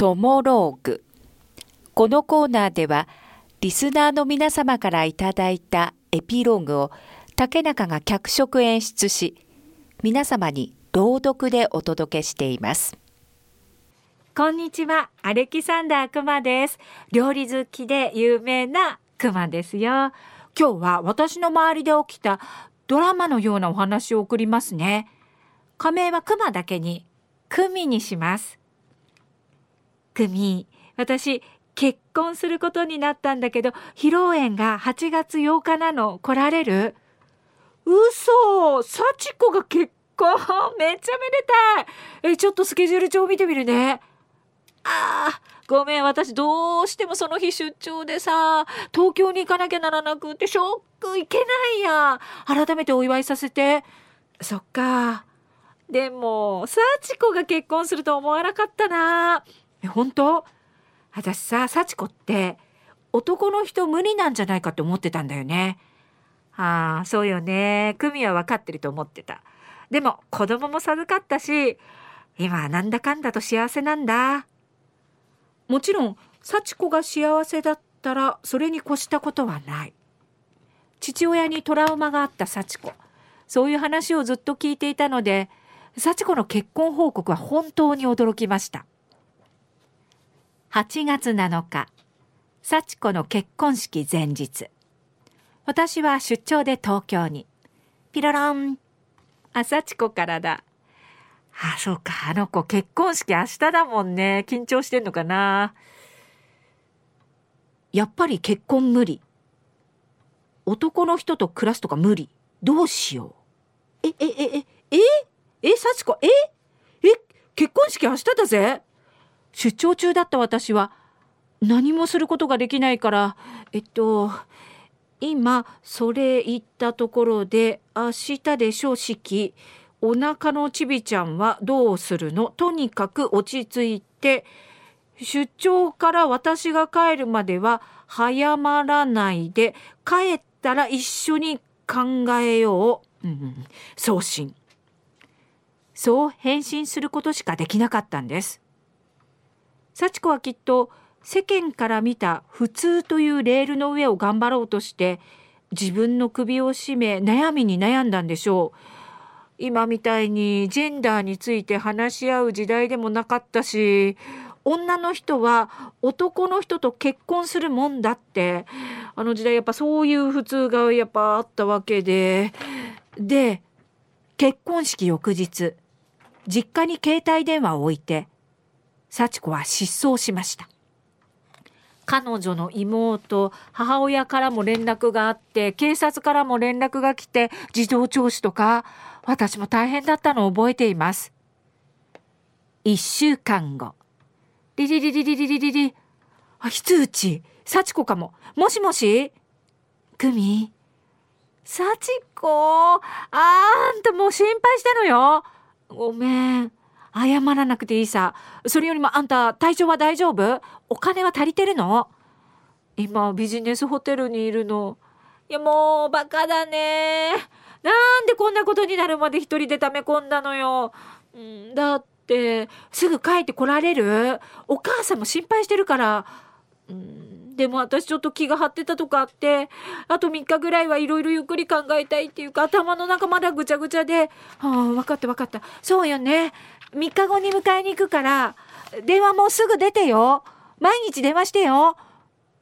トモローグ。このコーナーではリスナーの皆様からいただいたエピローグを竹中が脚色演出し皆様に朗読でお届けしています。こんにちはアレキサンダークマです。料理好きで有名なクマですよ。今日は私の周りで起きたドラマのようなお話を送りますね。仮名はクマだけにクミにします。私結婚することになったんだけど披露宴が8月8日なの。来られる？嘘！幸子が結婚？めっちゃめでたい！えちょっとスケジュール帳見てみるね。あーごめん。私どうしてもその日出張でさ東京に行かなきゃならなくってショックいけないや。改めてお祝いさせて。そっか。でも幸子が結婚すると思わなかったな。え本当？私さ幸子って男の人無理なんじゃないかって思ってたんだよね。ああそうよね。久美は分かってると思ってた。でも子供も授かったし今はなんだかんだと幸せなんだ。もちろん幸子が幸せだったらそれに越したことはない。父親にトラウマがあった幸子。そういう話をずっと聞いていたので幸子の結婚報告は本当に驚きました。8月7日。幸子の結婚式前日。私は出張で東京に。ピロロン。あ幸子からだ。あそうか。あの子結婚式明日だもんね。緊張してんのかな。やっぱり結婚無理。男の人と暮らすとか無理。どうしよう。えええええ？え幸子？え？え？結婚式明日だぜ。出張中だった私は何もすることができないからえっと今それ言ったところで明日でしょ式お腹のちびちゃんはどうするの？とにかく落ち着いて出張から私が帰るまでは早まらないで帰ったら一緒に考えよう、うん、送信。そう返信することしかできなかったんです。幸子はきっと世間から見た普通というレールの上を頑張ろうとして自分の首を絞め悩みに悩んだんでしょう。今みたいにジェンダーについて話し合う時代でもなかったし女の人は男の人と結婚するもんだってあの時代やっぱそういう普通がやっぱあったわけで。で結婚式翌日実家に携帯電話を置いて幸子は失踪しました。彼女の妹母親からも連絡があって警察からも連絡が来て事情聴取とか私も大変だったのを覚えています。一週間後。リリリリリリリリリあ非通知幸子かももしもし久美幸子あんたもう心配したのよごめん謝らなくていいさ。それよりもあんた体調は大丈夫？お金は足りてるの？今ビジネスホテルにいるの。いやもうバカだね。なんでこんなことになるまで一人で溜め込んだのよ、だってすぐ帰ってこられる？お母さんも心配してるから、でも私ちょっと気が張ってたとかあってあと3日ぐらいはいろいろゆっくり考えたいっていうか頭の中まだぐちゃぐちゃで「はあ分かった分かった。そうよね。3日後に迎えに行くから電話もうすぐ出てよ。毎日電話してよ。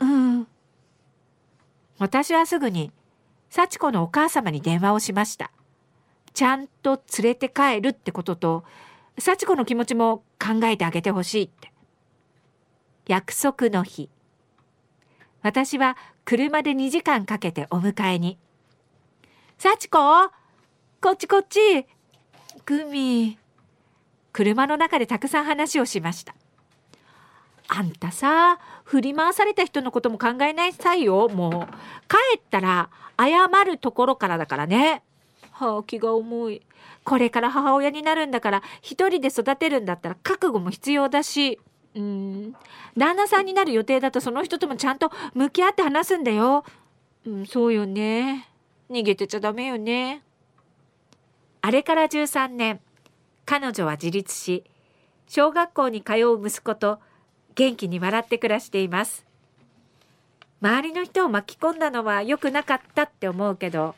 うん。私はすぐに幸子のお母様に電話をしました。ちゃんと連れて帰るってことと幸子の気持ちも考えてあげてほしいって。約束の日。私は車で2時間かけてお迎えに。幸子こっちこっち。グミ。車の中でたくさん話をしました。あんたさ振り回された人のことも考えないさいよ。もう帰ったら謝るところからだからね。はあ気が重い。これから母親になるんだから一人で育てるんだったら覚悟も必要だし。うん。旦那さんになる予定だとその人ともちゃんと向き合って話すんだよ。うんそうよね。逃げてちゃダメよね。あれから13年彼女は自立し小学校に通う息子と元気に笑って暮らしています。周りの人を巻き込んだのは良くなかったって思うけど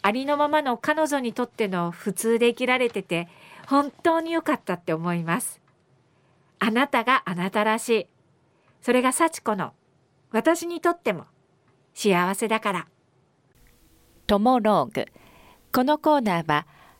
ありのままの彼女にとっての普通で生きられてて本当に良かったって思います。あなたがあなたらしい。それが幸子の私にとっても幸せだから。トモローグ。このコーナーは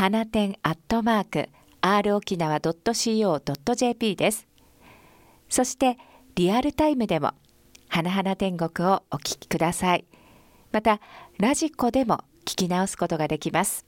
花店アットマーク r 沖縄 .co.jp です。そしてリアルタイムでも花々天国をお聞きください。またラジコでも聞き直すことができます。